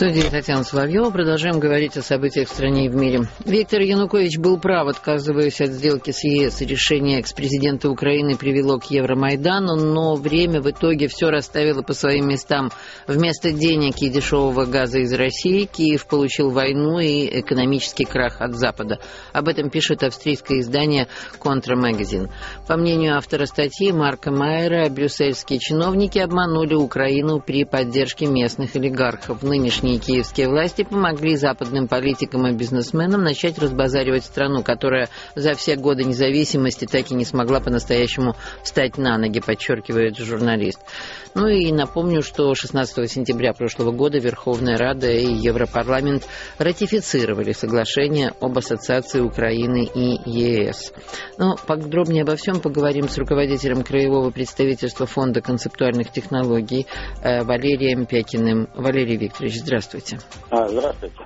студии Татьяна Соловьева. Продолжаем говорить о событиях в стране и в мире. Виктор Янукович был прав, отказываясь от сделки с ЕС. Решение экс-президента Украины привело к Евромайдану, но время в итоге все расставило по своим местам. Вместо денег и дешевого газа из России Киев получил войну и экономический крах от Запада. Об этом пишет австрийское издание «Контра Магазин». По мнению автора статьи Марка Майера, брюссельские чиновники обманули Украину при поддержке местных олигархов. Нынешний Нынешние киевские власти помогли западным политикам и бизнесменам начать разбазаривать страну, которая за все годы независимости так и не смогла по-настоящему встать на ноги, подчеркивает журналист. Ну и напомню, что 16 сентября прошлого года Верховная Рада и Европарламент ратифицировали соглашение об ассоциации Украины и ЕС. Но подробнее обо всем поговорим с руководителем краевого представительства Фонда концептуальных технологий э, Валерием Пякиным. Валерий Викторович, здравствуйте. А, здравствуйте.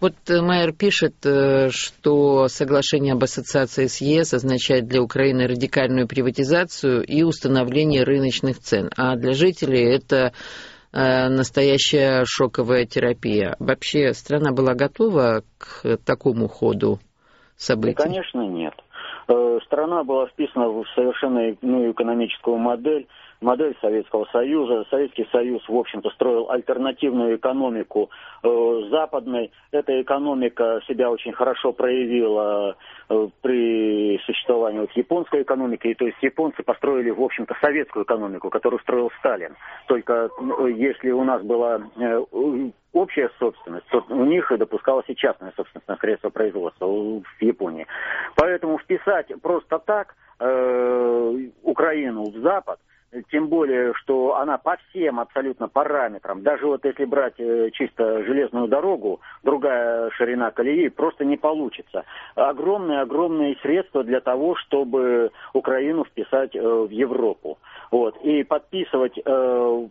Вот э, Майер пишет, э, что соглашение об ассоциации с ЕС означает для Украины радикальную приватизацию и установление рыночных цен, а для жителей это э, настоящая шоковая терапия. Вообще страна была готова к такому ходу событий? Да, конечно, нет. Страна была вписана в совершенно иную экономическую модель, модель Советского Союза. Советский Союз, в общем-то, строил альтернативную экономику э, западной. Эта экономика себя очень хорошо проявила э, при существовании вот, японской экономики. И, то есть японцы построили, в общем-то, советскую экономику, которую строил Сталин. Только э, если у нас была э, общая собственность, то у них допускалась и частная собственность на средства производства в Японии. Поэтому вписать просто так э, Украину в Запад – тем более, что она по всем абсолютно параметрам, даже вот если брать э, чисто железную дорогу, другая ширина колеи просто не получится. Огромные-огромные средства для того, чтобы Украину вписать э, в Европу. Вот. И подписывать э,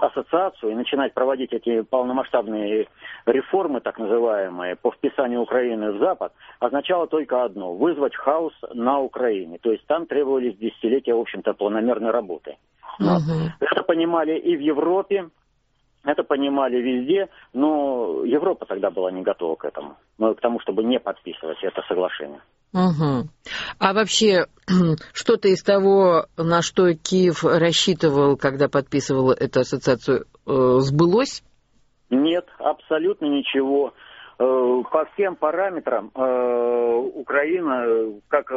ассоциацию и начинать проводить эти полномасштабные реформы, так называемые, по вписанию Украины в Запад, означало только одно – вызвать хаос на Украине. То есть там требовались десятилетия, в общем-то, планомерной работы. Угу. Это понимали и в Европе, это понимали везде, но Европа тогда была не готова к этому, ну, к тому, чтобы не подписывать это соглашение. Угу. А вообще, что-то из того, на что Киев рассчитывал, когда подписывал эту ассоциацию, э, сбылось? Нет, абсолютно ничего. Э, по всем параметрам э, Украина, как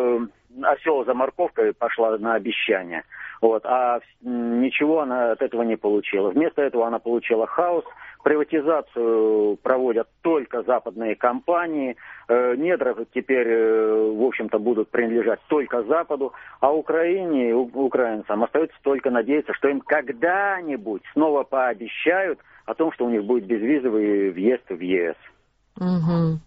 осел за морковкой, пошла на обещание. Вот, а ничего она от этого не получила. Вместо этого она получила хаос, Приватизацию проводят только западные компании. Э, недра теперь, э, в общем-то, будут принадлежать только Западу. А Украине, украинцам остается только надеяться, что им когда-нибудь снова пообещают о том, что у них будет безвизовый въезд в ЕС. Угу.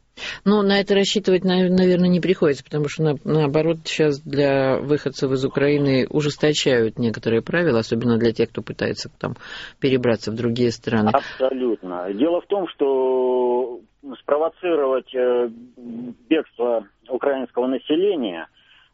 Ну, на это рассчитывать, наверное, не приходится, потому что, наоборот, сейчас для выходцев из Украины ужесточают некоторые правила, особенно для тех, кто пытается там перебраться в другие страны. Абсолютно. Дело в том, что спровоцировать э, бегство украинского населения,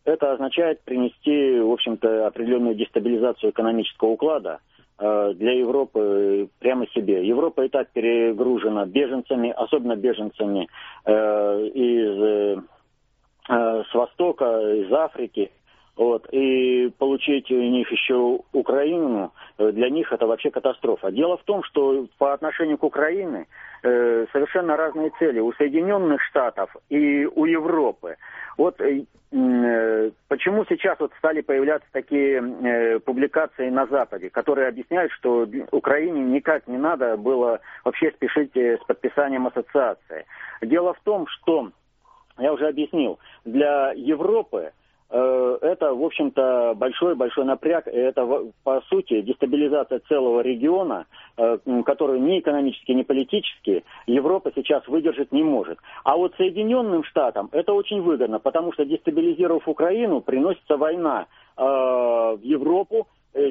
это означает принести, в общем-то, определенную дестабилизацию экономического уклада – для Европы прямо себе. Европа и так перегружена беженцами, особенно беженцами э, из, э, с Востока, из Африки. Вот. И получить у них еще Украину, для них это вообще катастрофа. Дело в том, что по отношению к Украине э, совершенно разные цели у Соединенных Штатов и у Европы. Вот э, э, почему сейчас вот стали появляться такие э, публикации на Западе, которые объясняют, что Украине никак не надо было вообще спешить с подписанием ассоциации. Дело в том, что, я уже объяснил, для Европы Э, это, в общем-то, большой-большой напряг. Это, по сути, дестабилизация целого региона, э, который ни экономически, ни политически Европа сейчас выдержать не может. А вот Соединенным Штатам это очень выгодно, потому что дестабилизировав Украину, приносится война э, в Европу,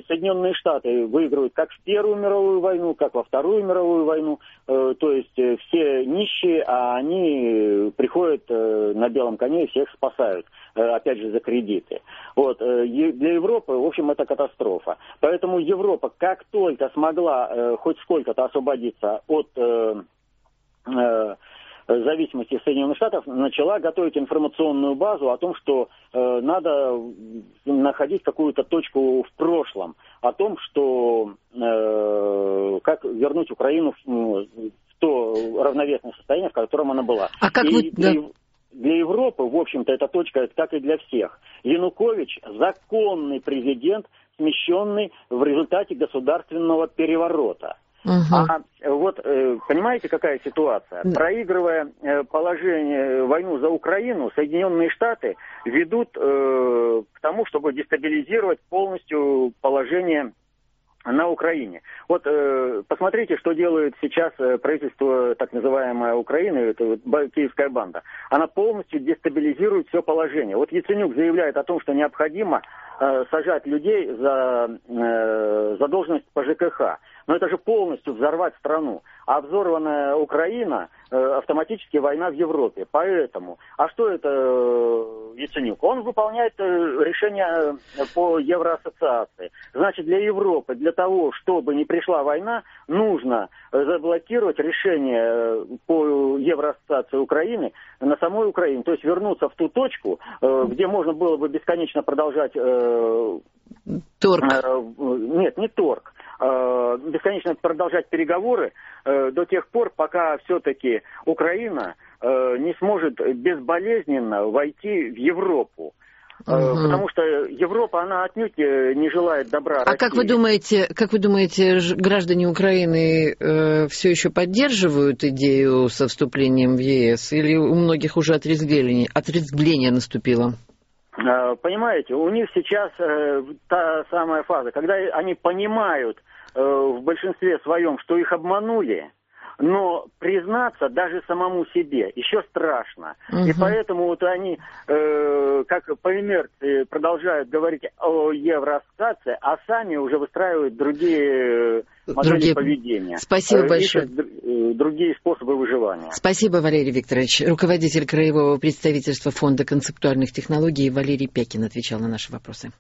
Соединенные Штаты выигрывают как в Первую мировую войну, как во Вторую мировую войну. То есть все нищие, а они приходят на белом коне и всех спасают опять же, за кредиты. Вот. Для Европы, в общем, это катастрофа. Поэтому Европа, как только смогла хоть сколько-то освободиться от зависимости Соединенных Штатов начала готовить информационную базу о том, что э, надо находить какую-то точку в прошлом, о том, что э, как вернуть Украину в, в то равновесное состояние, в котором она была. А как и, вы... Для, для Европы, в общем-то, эта точка, как и для всех. Янукович – законный президент, смещенный в результате государственного переворота. Угу. А вот э, понимаете, какая ситуация? Проигрывая э, положение, войну за Украину, Соединенные Штаты ведут э, к тому, чтобы дестабилизировать полностью положение на Украине. Вот э, посмотрите, что делает сейчас правительство так называемой Украины, это вот киевская банда. Она полностью дестабилизирует все положение. Вот Яценюк заявляет о том, что необходимо э, сажать людей за э, задолженность по ЖКХ. Но это же полностью взорвать страну. А взорванная Украина э, автоматически война в Европе. Поэтому, а что это э, Яценюк? Он выполняет э, решение по Евроассоциации. Значит, для Европы, для того, чтобы не пришла война, нужно заблокировать решение по Евроассоциации Украины на самой Украине. То есть вернуться в ту точку, где можно было бы бесконечно продолжать... Торг. Нет, не торг. Э, бесконечно продолжать переговоры э, до тех пор, пока все-таки Украина э, не сможет безболезненно войти в Европу. Угу. Потому что Европа, она отнюдь не желает добра. А России. как вы думаете, как вы думаете, граждане Украины э, все еще поддерживают идею со вступлением в ЕС, или у многих уже отрезвление, отрезвление наступило? Понимаете, у них сейчас э, та самая фаза, когда они понимают, Э, в большинстве своем, что их обманули, но признаться даже самому себе еще страшно. Угу. И поэтому вот они, э, как по инерции, продолжают говорить о евроассоциации, а сами уже выстраивают другие модели другие... поведения. Спасибо э, большое. Э, другие способы выживания. Спасибо, Валерий Викторович. Руководитель Краевого представительства Фонда концептуальных технологий Валерий Пекин отвечал на наши вопросы.